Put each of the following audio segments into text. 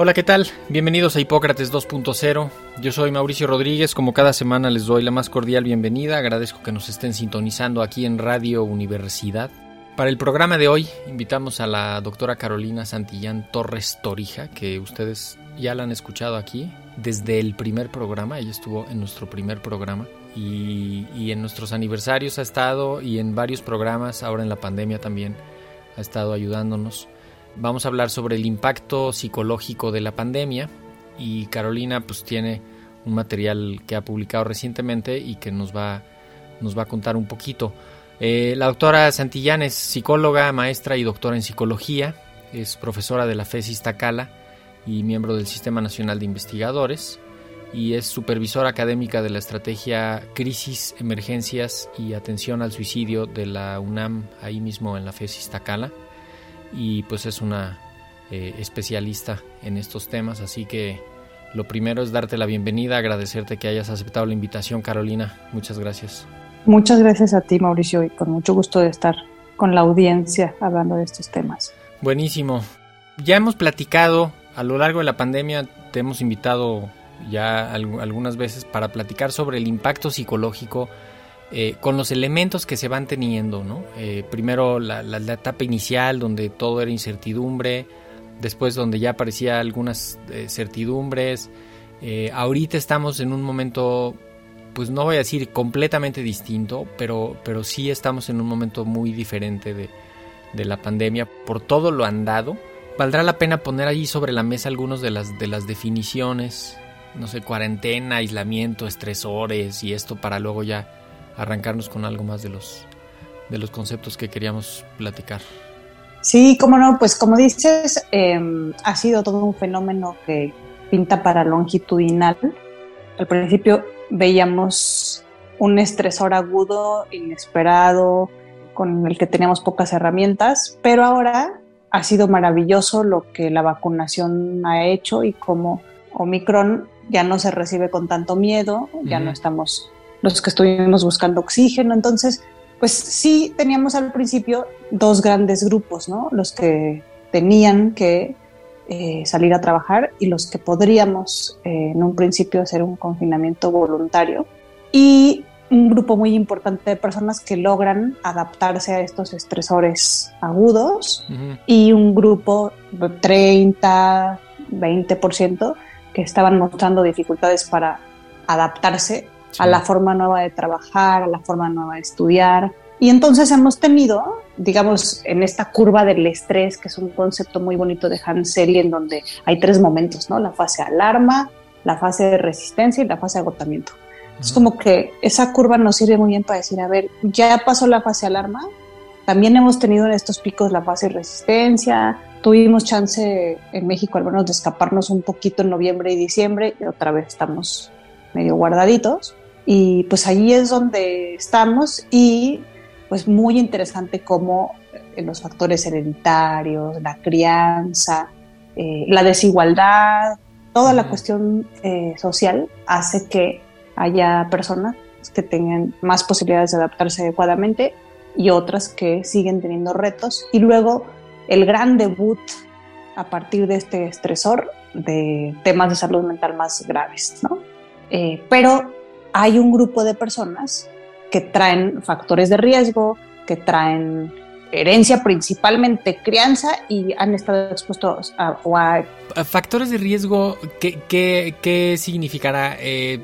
Hola, ¿qué tal? Bienvenidos a Hipócrates 2.0. Yo soy Mauricio Rodríguez. Como cada semana les doy la más cordial bienvenida. Agradezco que nos estén sintonizando aquí en Radio Universidad. Para el programa de hoy invitamos a la doctora Carolina Santillán Torres Torija, que ustedes ya la han escuchado aquí desde el primer programa. Ella estuvo en nuestro primer programa y, y en nuestros aniversarios ha estado y en varios programas, ahora en la pandemia también ha estado ayudándonos. Vamos a hablar sobre el impacto psicológico de la pandemia y Carolina pues tiene un material que ha publicado recientemente y que nos va, nos va a contar un poquito. Eh, la doctora Santillán es psicóloga, maestra y doctora en psicología, es profesora de la FES Iztacala y miembro del Sistema Nacional de Investigadores. Y es supervisora académica de la estrategia Crisis, Emergencias y Atención al Suicidio de la UNAM, ahí mismo en la FES Iztacala y pues es una eh, especialista en estos temas, así que lo primero es darte la bienvenida, agradecerte que hayas aceptado la invitación, Carolina. Muchas gracias. Muchas gracias a ti, Mauricio, y con mucho gusto de estar con la audiencia hablando de estos temas. Buenísimo. Ya hemos platicado a lo largo de la pandemia, te hemos invitado ya algunas veces para platicar sobre el impacto psicológico eh, con los elementos que se van teniendo, ¿no? Eh, primero la, la, la, etapa inicial donde todo era incertidumbre, después donde ya aparecía algunas eh, certidumbres, ahorita estamos en un momento, pues no voy a decir completamente distinto, pero, pero sí estamos en un momento muy diferente de, de la pandemia por todo lo andado. Valdrá la pena poner allí sobre la mesa algunas de las, de las definiciones, no sé, cuarentena, aislamiento, estresores y esto para luego ya arrancarnos con algo más de los, de los conceptos que queríamos platicar. Sí, como no, pues como dices, eh, ha sido todo un fenómeno que pinta para longitudinal. Al principio veíamos un estresor agudo, inesperado, con el que teníamos pocas herramientas, pero ahora ha sido maravilloso lo que la vacunación ha hecho y como Omicron ya no se recibe con tanto miedo, ya uh -huh. no estamos los que estuvimos buscando oxígeno. Entonces, pues sí teníamos al principio dos grandes grupos, ¿no? Los que tenían que eh, salir a trabajar y los que podríamos eh, en un principio hacer un confinamiento voluntario. Y un grupo muy importante de personas que logran adaptarse a estos estresores agudos uh -huh. y un grupo de 30, 20% que estaban mostrando dificultades para adaptarse sí. a la forma nueva de trabajar, a la forma nueva de estudiar. Y entonces hemos tenido, digamos, en esta curva del estrés, que es un concepto muy bonito de Hansel, en donde hay tres momentos, ¿no? La fase alarma, la fase de resistencia y la fase de agotamiento. Es como que esa curva nos sirve muy bien para decir, a ver, ya pasó la fase alarma, también hemos tenido en estos picos la fase de resistencia, tuvimos chance en México al menos de escaparnos un poquito en noviembre y diciembre y otra vez estamos medio guardaditos y pues ahí es donde estamos y pues muy interesante cómo eh, los factores hereditarios, la crianza, eh, la desigualdad, toda la cuestión eh, social hace que haya personas que tengan más posibilidades de adaptarse adecuadamente y otras que siguen teniendo retos. Y luego el gran debut a partir de este estresor de temas de salud mental más graves, ¿no? Eh, pero hay un grupo de personas que traen factores de riesgo, que traen herencia, principalmente crianza, y han estado expuestos a, a Factores de riesgo, ¿qué, qué, qué significará? Eh,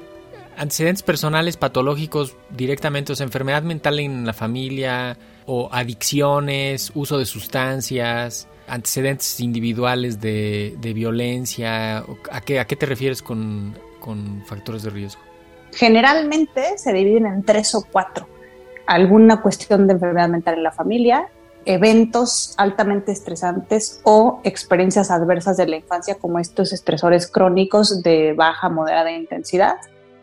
antecedentes personales patológicos directamente, o sea, enfermedad mental en la familia, o adicciones, uso de sustancias, antecedentes individuales de, de violencia. ¿A qué, ¿A qué te refieres con, con factores de riesgo? Generalmente se dividen en tres o cuatro. Alguna cuestión de enfermedad mental en la familia, eventos altamente estresantes o experiencias adversas de la infancia como estos estresores crónicos de baja, moderada intensidad,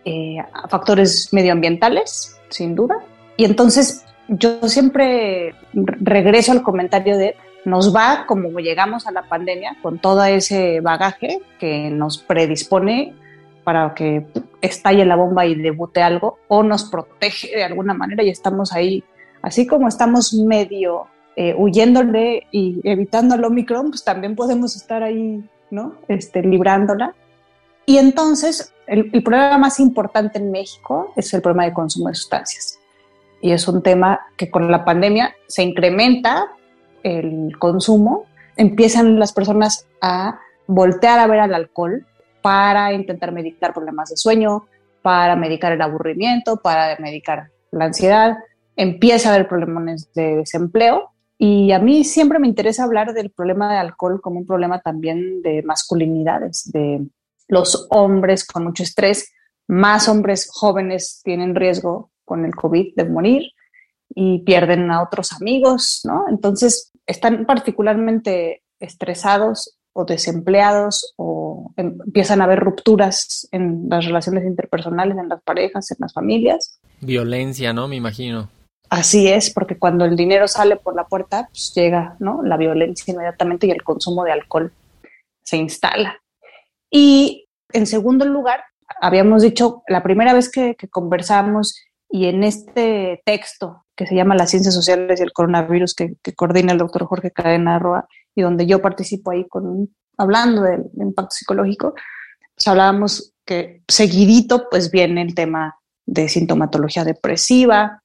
eh, factores medioambientales, sin duda. Y entonces yo siempre regreso al comentario de nos va como llegamos a la pandemia con todo ese bagaje que nos predispone para que estalle la bomba y debute algo o nos protege de alguna manera y estamos ahí, así como estamos medio eh, huyéndole y evitando el Omicron, pues también podemos estar ahí, ¿no? Este, librándola. Y entonces, el, el problema más importante en México es el problema de consumo de sustancias. Y es un tema que con la pandemia se incrementa el consumo, empiezan las personas a voltear a ver al alcohol para intentar medicar problemas de sueño, para medicar el aburrimiento, para medicar la ansiedad. Empieza a haber problemas de desempleo y a mí siempre me interesa hablar del problema de alcohol como un problema también de masculinidades, de los hombres con mucho estrés, más hombres jóvenes tienen riesgo con el COVID de morir y pierden a otros amigos, ¿no? Entonces están particularmente estresados o desempleados o em, empiezan a haber rupturas en las relaciones interpersonales, en las parejas, en las familias. Violencia, ¿no? Me imagino. Así es, porque cuando el dinero sale por la puerta, pues llega ¿no? la violencia inmediatamente y el consumo de alcohol se instala. Y en segundo lugar, habíamos dicho, la primera vez que, que conversamos y en este texto que se llama Las ciencias sociales y el coronavirus, que, que coordina el doctor Jorge Cadena Roa, y donde yo participo ahí con hablando del, impacto psicológico, pues hablábamos que seguidito pues viene el tema de sintomatología depresiva,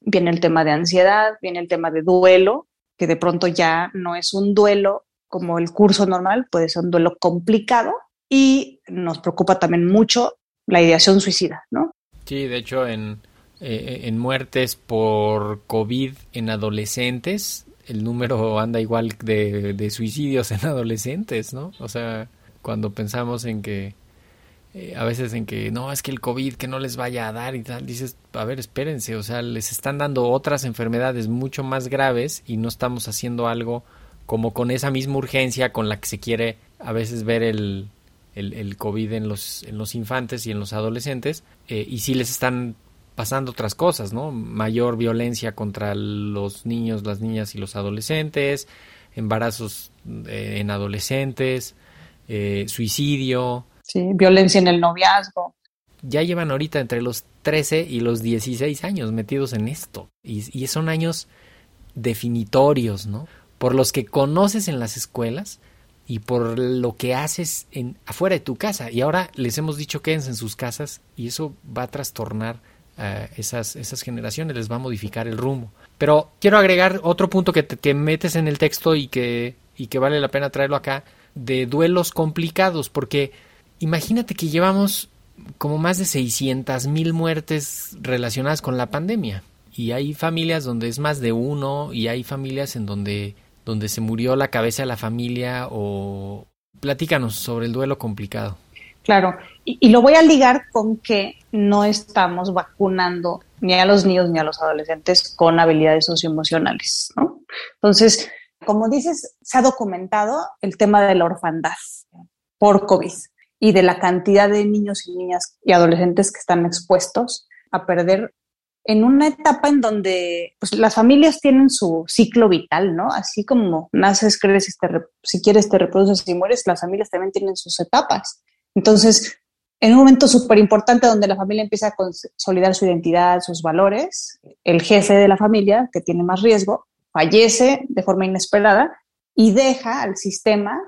viene el tema de ansiedad, viene el tema de duelo, que de pronto ya no es un duelo como el curso normal, puede ser un duelo complicado y nos preocupa también mucho la ideación suicida, ¿no? Sí, de hecho en, eh, en muertes por COVID en adolescentes el número anda igual de, de, suicidios en adolescentes, ¿no? O sea, cuando pensamos en que, eh, a veces en que, no, es que el COVID que no les vaya a dar y tal, dices, a ver, espérense, o sea, les están dando otras enfermedades mucho más graves y no estamos haciendo algo como con esa misma urgencia con la que se quiere a veces ver el, el, el COVID en los, en los infantes y en los adolescentes, eh, y sí les están pasando otras cosas, ¿no? Mayor violencia contra los niños, las niñas y los adolescentes, embarazos eh, en adolescentes, eh, suicidio. Sí, violencia en el noviazgo. Ya llevan ahorita entre los 13 y los 16 años metidos en esto. Y, y son años definitorios, ¿no? Por los que conoces en las escuelas y por lo que haces en, afuera de tu casa. Y ahora les hemos dicho quédense en sus casas y eso va a trastornar a esas, esas generaciones, les va a modificar el rumbo. Pero quiero agregar otro punto que, que metes en el texto y que, y que vale la pena traerlo acá, de duelos complicados, porque imagínate que llevamos como más de 600 mil muertes relacionadas con la pandemia. Y hay familias donde es más de uno y hay familias en donde, donde se murió la cabeza de la familia o... Platícanos sobre el duelo complicado. Claro, y, lo voy a ligar con que no estamos vacunando ni a los niños ni a los adolescentes con habilidades socioemocionales, ¿no? Entonces, como dices, se ha documentado el tema de la orfandad por COVID y de la cantidad de niños y niñas y adolescentes que están expuestos a perder en una etapa en donde pues, las familias tienen su ciclo vital, ¿no? Así como naces, creces, si quieres te reproduces y mueres, las familias también tienen sus etapas. Entonces, en un momento súper importante donde la familia empieza a consolidar su identidad, sus valores, el jefe de la familia, que tiene más riesgo, fallece de forma inesperada y deja al sistema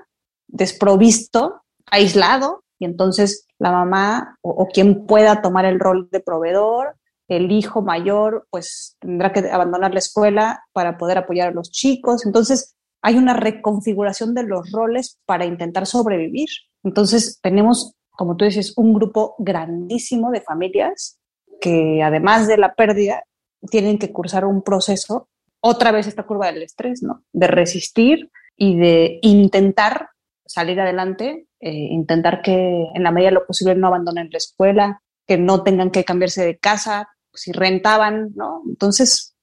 desprovisto, aislado, y entonces la mamá o, o quien pueda tomar el rol de proveedor el hijo mayor pues tendrá que abandonar la escuela para poder apoyar a los chicos. Entonces, hay una reconfiguración de los roles para intentar sobrevivir. Entonces, tenemos, como tú dices, un grupo grandísimo de familias que además de la pérdida, tienen que cursar un proceso, otra vez esta curva del estrés, ¿no? De resistir y de intentar salir adelante, eh, intentar que en la medida de lo posible no abandonen la escuela, que no tengan que cambiarse de casa, si rentaban, ¿no? Entonces,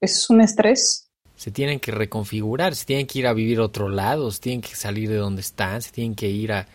es un estrés. Se tienen que reconfigurar, se tienen que ir a vivir a otro lado, se tienen que salir de donde están, se tienen que ir a,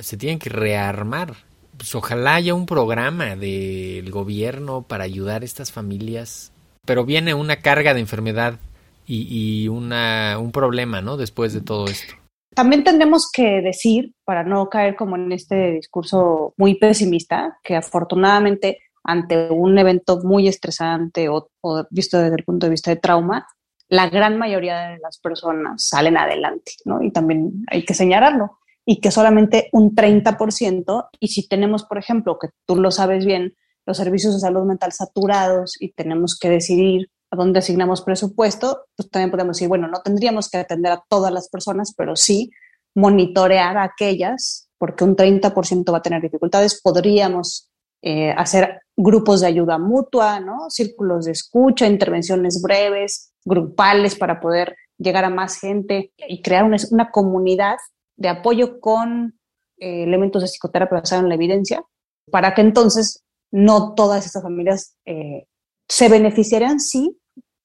se tienen que rearmar. Pues ojalá haya un programa del gobierno para ayudar a estas familias, pero viene una carga de enfermedad y, y una, un problema, ¿no? Después de todo esto. También tendremos que decir, para no caer como en este discurso muy pesimista, que afortunadamente ante un evento muy estresante o, visto desde el punto de vista de trauma, la gran mayoría de las personas salen adelante, ¿no? Y también hay que señalarlo. Y que solamente un 30%, y si tenemos, por ejemplo, que tú lo sabes bien, los servicios de salud mental saturados y tenemos que decidir a dónde asignamos presupuesto, pues también podemos decir, bueno, no tendríamos que atender a todas las personas, pero sí monitorear a aquellas, porque un 30% va a tener dificultades, podríamos eh, hacer grupos de ayuda mutua, ¿no? círculos de escucha, intervenciones breves, grupales para poder llegar a más gente y crear una, una comunidad de apoyo con eh, elementos de psicoterapia basados en la evidencia, para que entonces no todas estas familias eh, se beneficiarían si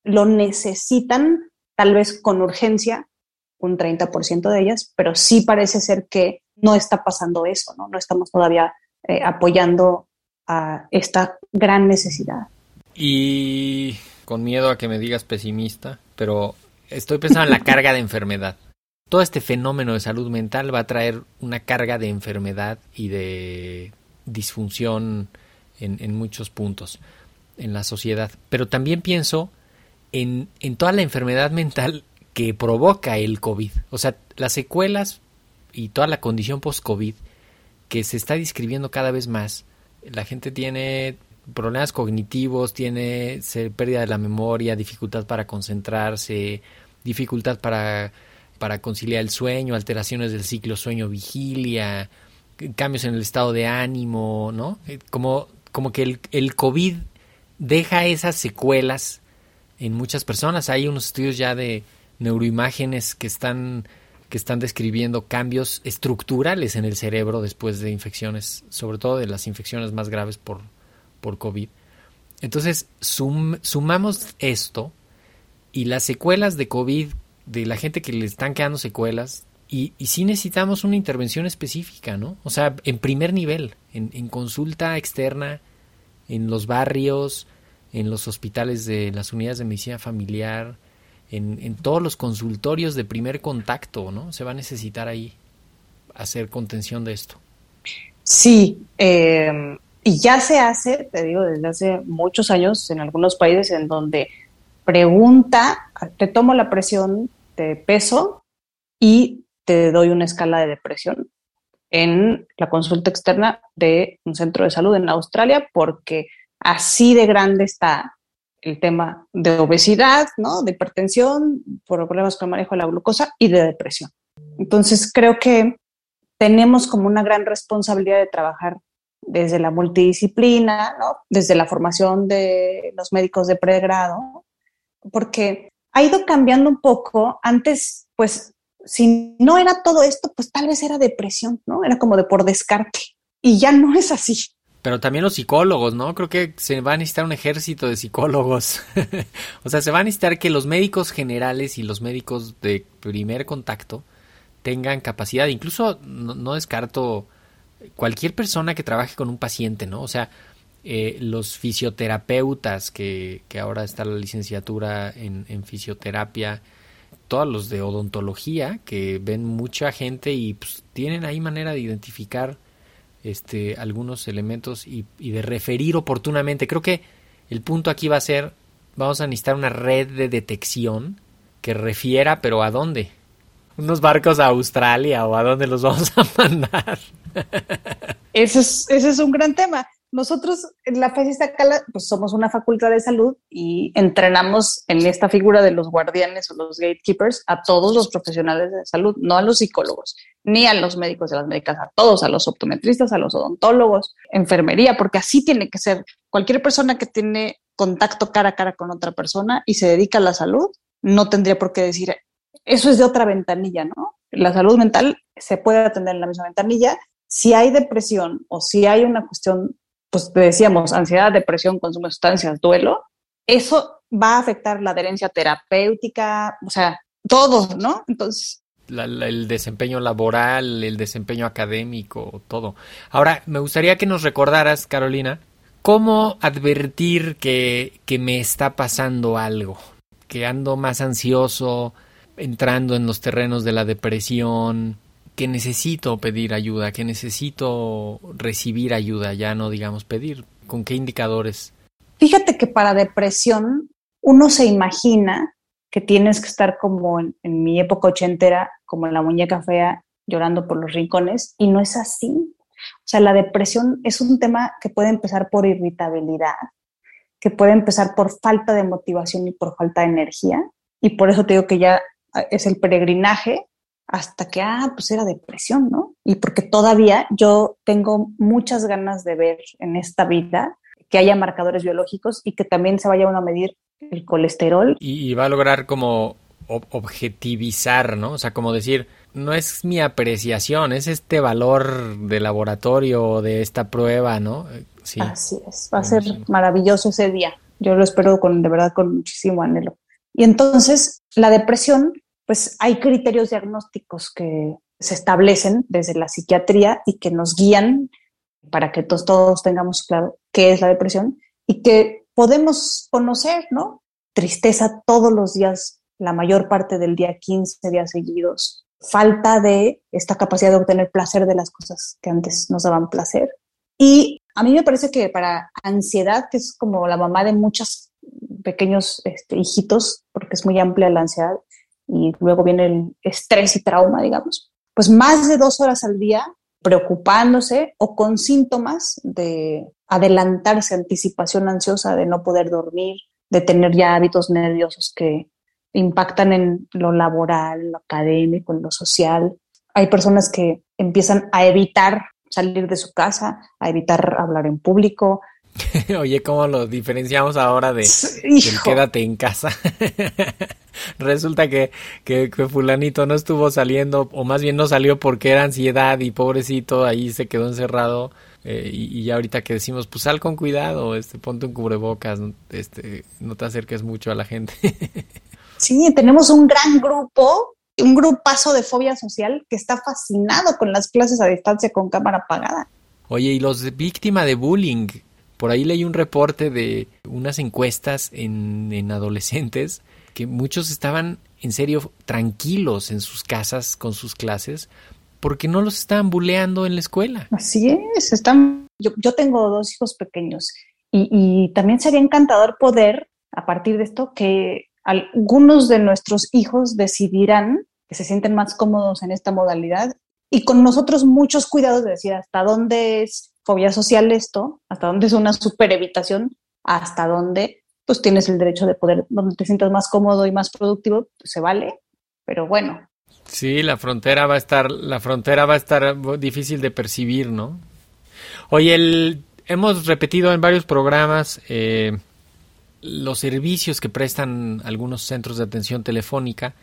lo necesitan, tal vez con urgencia, un 30% de ellas, pero sí parece ser que no está pasando eso, ¿no? No estamos todavía apoyando a esta gran necesidad. Y con miedo a que me digas pesimista, pero estoy pensando en la carga de enfermedad. Todo este fenómeno de salud mental va a traer una carga de enfermedad y de disfunción en, en muchos puntos en la sociedad. Pero también pienso en, en toda la enfermedad mental que provoca el COVID. O sea, las secuelas y toda la condición post-COVID que se está describiendo cada vez más la gente tiene problemas cognitivos, tiene pérdida de la memoria, dificultad para concentrarse, dificultad para, para conciliar el sueño, alteraciones del ciclo sueño-vigilia, cambios en el estado de ánimo, ¿no? Eh, como, como que el, el COVID deja esas secuelas en muchas personas. Hay unos estudios ya de neuroimágenes que están que están describiendo cambios estructurales en el cerebro después de infecciones, sobre todo de las infecciones más graves por, por COVID. Entonces, sumamos esto y las secuelas de COVID, de la gente que le están quedando secuelas, y, y sí necesitamos una intervención específica, ¿no? O sea, en primer nivel, en, en consulta externa, en los barrios, en los hospitales de las unidades de medicina familiar, en, todos los consultorios de primer contacto, ¿no? Se va a necesitar ahí hacer contención de esto. Sí, em, y ya se hace, te digo, desde hace muchos años en algunos países en donde pregunta, te tomo la presión de peso y te doy una escala de depresión en la consulta externa de un centro de salud en Australia, porque así de grande está el tema de obesidad, ¿no? de hipertensión, por problemas con el manejo de la glucosa y de depresión. Entonces, creo que tenemos como una gran responsabilidad de trabajar desde la multidisciplina, ¿no? desde la formación de los médicos de pregrado, porque ha ido cambiando un poco. Antes, pues, si no era todo esto, pues tal vez era depresión, ¿no? Era como de por descarte. Y ya no es así. Pero también los psicólogos, ¿no? Creo que se va a necesitar un ejército de psicólogos. o sea, se va a necesitar que los médicos generales y los médicos de primer contacto tengan capacidad. Incluso no, descarto cualquier persona que trabaje con un paciente, ¿no? O sea, eh, los fisioterapeutas, que, que, ahora está la licenciatura en, en, fisioterapia, todos los de odontología, que ven mucha gente y pues, tienen ahí manera de identificar este, algunos elementos y, de referir oportunamente. Creo que el punto aquí va a ser, vamos a necesitar una red de detección que refiera, pero ¿a dónde? ¿Unos barcos a Australia o a dónde los vamos a mandar? ese, es, ese es un gran tema. nosotros en la FES Iztacala, pues somos una facultad de salud y entrenamos en esta figura de los guardianes o los gatekeepers a todos los profesionales de salud, no a los psicólogos, ni a los médicos de las médicas, a todos, a los optometristas, a los odontólogos, enfermería, porque así tiene que ser. Cualquier persona que tiene contacto cara a cara con otra persona y se dedica a la salud, no tendría por qué decir, eso es de otra ventanilla, ¿no? La salud mental se puede atender en la misma ventanilla. Si hay depresión o si hay una cuestión pues decíamos, ansiedad, depresión, consumo de sustancias, duelo, eso va a afectar la adherencia terapéutica, o sea, todo, ¿no? Entonces... el desempeño laboral, el desempeño académico, todo. Ahora, me gustaría que nos recordaras, Carolina, cómo advertir que, que me está pasando algo, que ando más ansioso, entrando en los terrenos de la depresión, que necesito pedir ayuda, que necesito recibir ayuda, ya no digamos pedir. ¿Con qué indicadores? Fíjate que para depresión uno se imagina que tienes que estar como en, mi época ochentera, como en la muñeca fea, llorando por los rincones, y no es así. O sea, la depresión es un tema que puede empezar por irritabilidad, que puede empezar por falta de motivación y por falta de energía, y por eso te digo que ya es el peregrinaje hasta que, ah, pues era depresión, ¿no? Y porque todavía yo tengo muchas ganas de ver en esta vida que haya marcadores biológicos y que también se vaya uno a medir el colesterol. Y, va a lograr como objetivizar, ¿no? O sea, como decir, no es mi apreciación, es este valor de laboratorio, de esta prueba, ¿no? Sí. Así es, va a ser maravilloso ese día. Yo lo espero con, de verdad, con muchísimo anhelo. Y entonces, la depresión pues hay criterios diagnósticos que se establecen desde la psiquiatría y que nos guían para que todos, tengamos claro qué es la depresión y que podemos conocer, ¿no? Tristeza todos los días, la mayor parte del día, 15 días seguidos, falta de esta capacidad de obtener placer de las cosas que antes nos daban placer. Y a mí me parece que para ansiedad, que es como la mamá de muchos pequeños este, hijitos, porque es muy amplia la ansiedad, y luego viene el estrés y trauma, digamos, pues más de dos horas al día preocupándose o con síntomas de adelantarse, anticipación ansiosa, de no poder dormir, de tener ya hábitos nerviosos que impactan en lo laboral, lo académico, en lo social. Hay personas que empiezan a evitar salir de su casa, a evitar hablar en público, Oye, ¿cómo lo diferenciamos ahora de, quédate en casa? Resulta que, que, fulanito no estuvo saliendo, o más bien no salió porque era ansiedad y pobrecito ahí se quedó encerrado. Eh, y, ya ahorita que decimos, pues sal con cuidado, este, ponte un cubrebocas, este, no te acerques mucho a la gente. sí, tenemos un gran grupo, un grupazo de fobia social que está fascinado con las clases a distancia con cámara apagada. Oye, y los víctimas de bullying, por ahí leí un reporte de unas encuestas en, adolescentes que muchos estaban en serio tranquilos en sus casas con sus clases porque no los estaban buleando en la escuela. Así es, están. Yo, tengo dos hijos pequeños y, y, también sería encantador poder, a partir de esto, que algunos de nuestros hijos decidirán que se sienten más cómodos en esta modalidad y con nosotros muchos cuidados de decir hasta dónde es fobia social esto, hasta dónde es una super evitación, hasta dónde pues tienes el derecho de poder, donde te sientas más cómodo y más productivo, pues, se vale, pero bueno. Sí, la frontera va a estar, la frontera va a estar difícil de percibir, ¿no? Oye, el, hemos repetido en varios programas eh, los servicios que prestan algunos centros de atención telefónica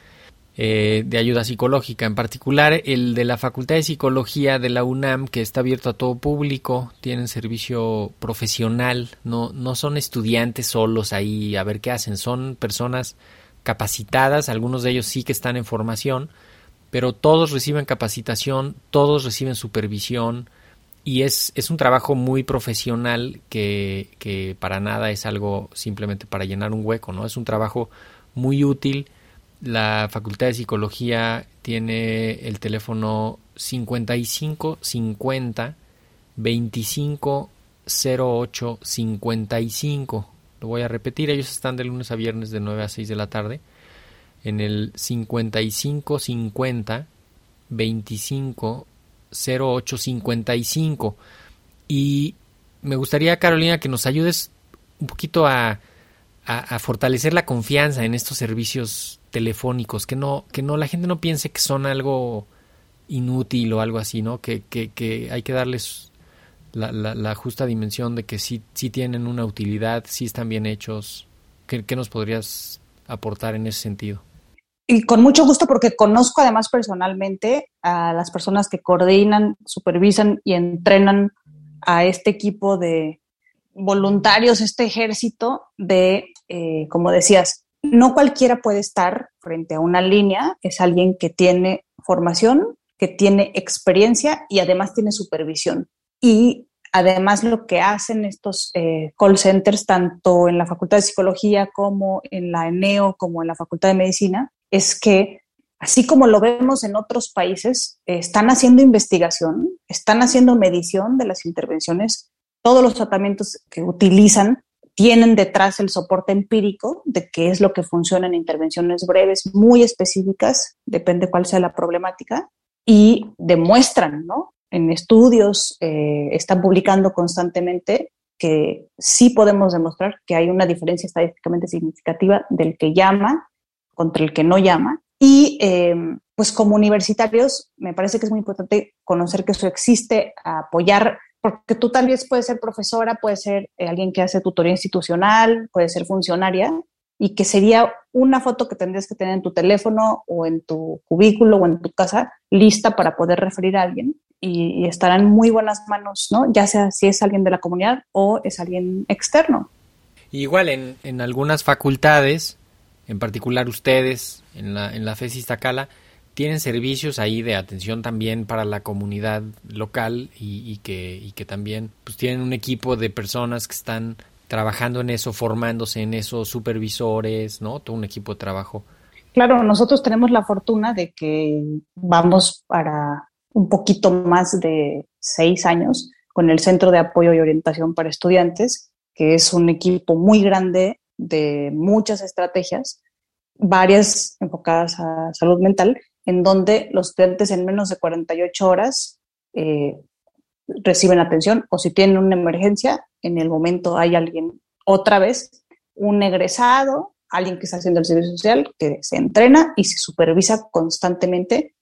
eh, de ayuda psicológica, en particular el de la Facultad de Psicología de la UNAM, que está abierto a todo público, tienen servicio profesional, no, no son estudiantes solos ahí a ver qué hacen, son personas capacitadas, algunos de ellos sí que están en formación, pero todos reciben capacitación, todos reciben supervisión y es, es un trabajo muy profesional que, que para nada es algo simplemente para llenar un hueco, ¿no? Es un trabajo muy útil la Facultad de Psicología tiene el teléfono 55 50 25 08 55. Lo voy a repetir, ellos están de lunes a viernes de 9 a 6 de la tarde en el 55 50 25 08 55 y me gustaría, Carolina, que nos ayudes un poquito a, a, fortalecer la confianza en estos servicios telefónicos, que no, que no la gente no piense que son algo inútil o algo así, ¿no? Que, que, hay que darles la, la, justa dimensión de que sí, sí tienen una utilidad, sí están bien hechos. ¿Qué, ¿Qué, nos podrías aportar en ese sentido? Y con mucho gusto porque conozco además personalmente a las personas que coordinan, supervisan y entrenan a este equipo de voluntarios, este ejército de, eh, como decías, no cualquiera puede estar frente a una línea, es alguien que tiene formación, que tiene experiencia y además tiene supervisión. Y además lo que hacen estos eh, call centers, tanto en la Facultad de Psicología como en la ENEO, como en la Facultad de Medicina, es que así como lo vemos en otros países, están haciendo investigación, están haciendo medición de las intervenciones, todos los tratamientos que utilizan tienen detrás el soporte empírico de qué es lo que funciona en intervenciones breves, muy específicas, depende cuál sea la problemática, y demuestran, ¿no? En estudios, eh, están publicando constantemente que sí podemos demostrar que hay una diferencia estadísticamente significativa del que llama contra el que no llama. Y eh, pues como universitarios, me parece que es muy importante conocer que eso existe, apoyar, porque tú tal vez puedes ser profesora, puedes ser eh, alguien que hace tutoría institucional, puede ser funcionaria, y que sería una foto que tendrías que tener en tu teléfono o en tu cubículo o en tu casa lista para poder referir a alguien y, y estará en muy buenas manos, ¿no? Ya sea si es alguien de la comunidad o es alguien externo. Igual en, en algunas facultades en particular ustedes en la, en la FES Iztacala, tienen servicios ahí de atención también para la comunidad local y, que, también pues, tienen un equipo de personas que están trabajando en eso, formándose en eso, supervisores, ¿no? Todo un equipo de trabajo. Claro, nosotros tenemos la fortuna de que vamos para un poquito más de seis años con el Centro de Apoyo y Orientación para Estudiantes, que es un equipo muy grande de muchas estrategias, varias enfocadas a salud mental, en donde los estudiantes en menos de 48 horas eh, reciben atención o si tienen una emergencia, en el momento hay alguien, otra vez, un egresado, alguien que está haciendo el servicio social, que se entrena y se supervisa constantemente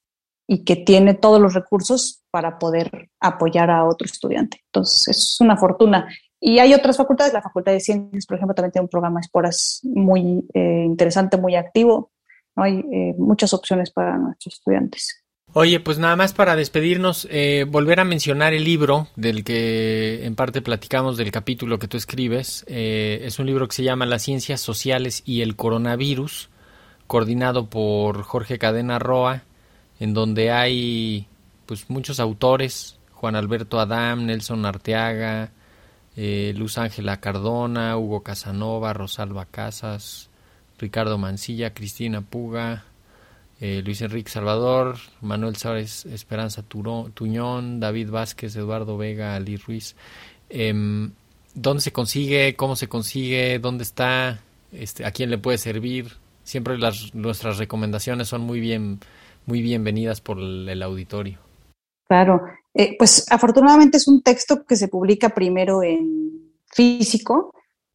y que tiene todos los recursos para poder apoyar a otro estudiante. Entonces, es una fortuna. Y hay otras facultades, la Facultad de Ciencias, por ejemplo, también tiene un programa esporas muy eh, interesante, muy activo. Hay eh, muchas opciones para nuestros estudiantes. Oye, pues nada más para despedirnos, eh, volver a mencionar el libro del que en parte platicamos del capítulo que tú escribes. es un libro que se llama Las ciencias sociales y el coronavirus, coordinado por Jorge Cadena Roa, en donde hay pues muchos autores, Juan Alberto Adam, Nelson Arteaga, eh, Luz Ángela Cardona, Hugo Casanova, Rosalba Casas, Ricardo Mancilla, Cristina Puga, eh, Luis Enrique Salvador, Manuel Suárez Esperanza Tuñón, David Vázquez, Eduardo Vega, Ali Ruiz. Em, ¿Dónde se consigue? ¿Cómo se consigue? ¿Dónde está? Este, ¿A quién le puede servir? Siempre las, nuestras recomendaciones son muy bien, muy bienvenidas por el auditorio. Claro, eh, pues afortunadamente es un texto que se publica primero en físico,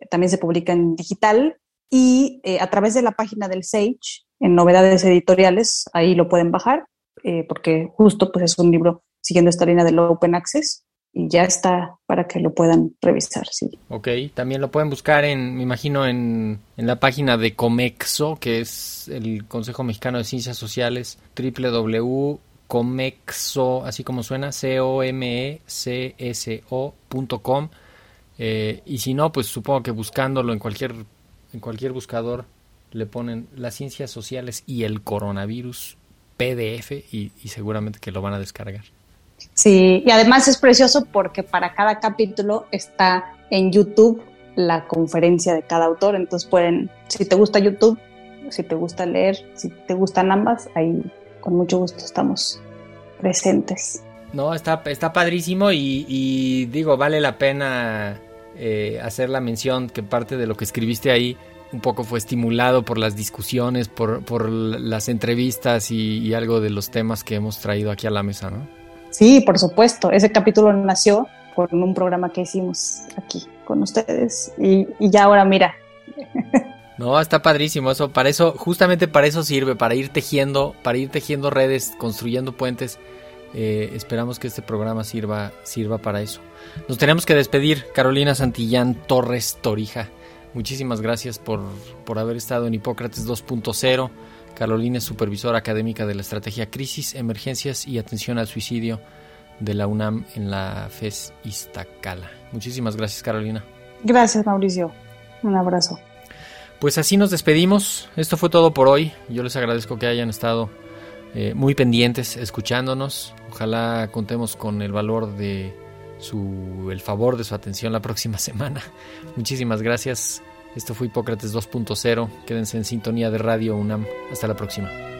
también se publica en digital y eh, a través de la página del Sage, en novedades editoriales, ahí lo pueden bajar, eh, porque justo pues es un libro siguiendo esta línea del Open Access y ya está para que lo puedan revisar, sí. Ok, también lo pueden buscar en, me imagino, en, en la página de Comexo, que es el Consejo Mexicano de Ciencias Sociales, www comexo, así como suena, C-O-M-E-C-S-O.com. Eh, y si no, pues supongo que buscándolo en cualquier, en cualquier buscador le ponen las ciencias sociales y el coronavirus PDF y, y seguramente que lo van a descargar. Sí, y además es precioso porque para cada capítulo está en YouTube la conferencia de cada autor, entonces pueden, si te gusta YouTube, si te gusta leer, si te gustan ambas, ahí con mucho gusto estamos presentes. No, está, está padrísimo y, digo, vale la pena eh, hacer la mención que parte de lo que escribiste ahí un poco fue estimulado por las discusiones, por, por las entrevistas y, algo de los temas que hemos traído aquí a la mesa, ¿no? Sí, por supuesto. Ese capítulo nació con un programa que hicimos aquí con ustedes. Y, y ya ahora mira. No, está padrísimo eso. Para eso, justamente para eso sirve, para ir tejiendo, para ir tejiendo redes, construyendo puentes. Eh, esperamos que este programa sirva, sirva para eso. Nos tenemos que despedir, Carolina Santillán Torres Torija. Muchísimas gracias por, por haber estado en Hipócrates 2.0. Carolina es supervisora académica de la estrategia Crisis, Emergencias y Atención al Suicidio de la UNAM en la FES Iztacala. Muchísimas gracias, Carolina. Gracias, Mauricio. Un abrazo. Pues así nos despedimos. Esto fue todo por hoy. Yo les agradezco que hayan estado eh, muy pendientes, escuchándonos. Ojalá contemos con el valor de su, el favor de su atención la próxima semana. Muchísimas gracias. Esto fue Hipócrates 2.0. Quédense en sintonía de Radio UNAM. Hasta la próxima.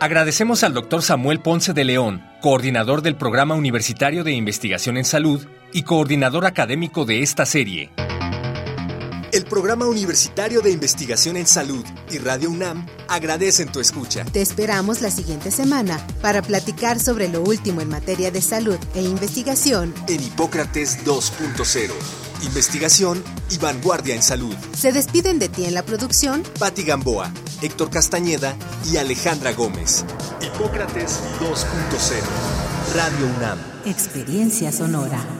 Agradecemos al Dr. Samuel Ponce de León, coordinador del Programa Universitario de Investigación en Salud y coordinador académico de esta serie. El Programa Universitario de Investigación en Salud y Radio UNAM agradecen tu escucha. Te esperamos la siguiente semana para platicar sobre lo último en materia de salud e investigación en Hipócrates 2.0. Investigación y vanguardia en salud. Se despiden de ti en la producción Patti Gamboa, Héctor Castañeda y Alejandra Gómez. Hipócrates 2.0. Radio UNAM. Experiencia Sonora.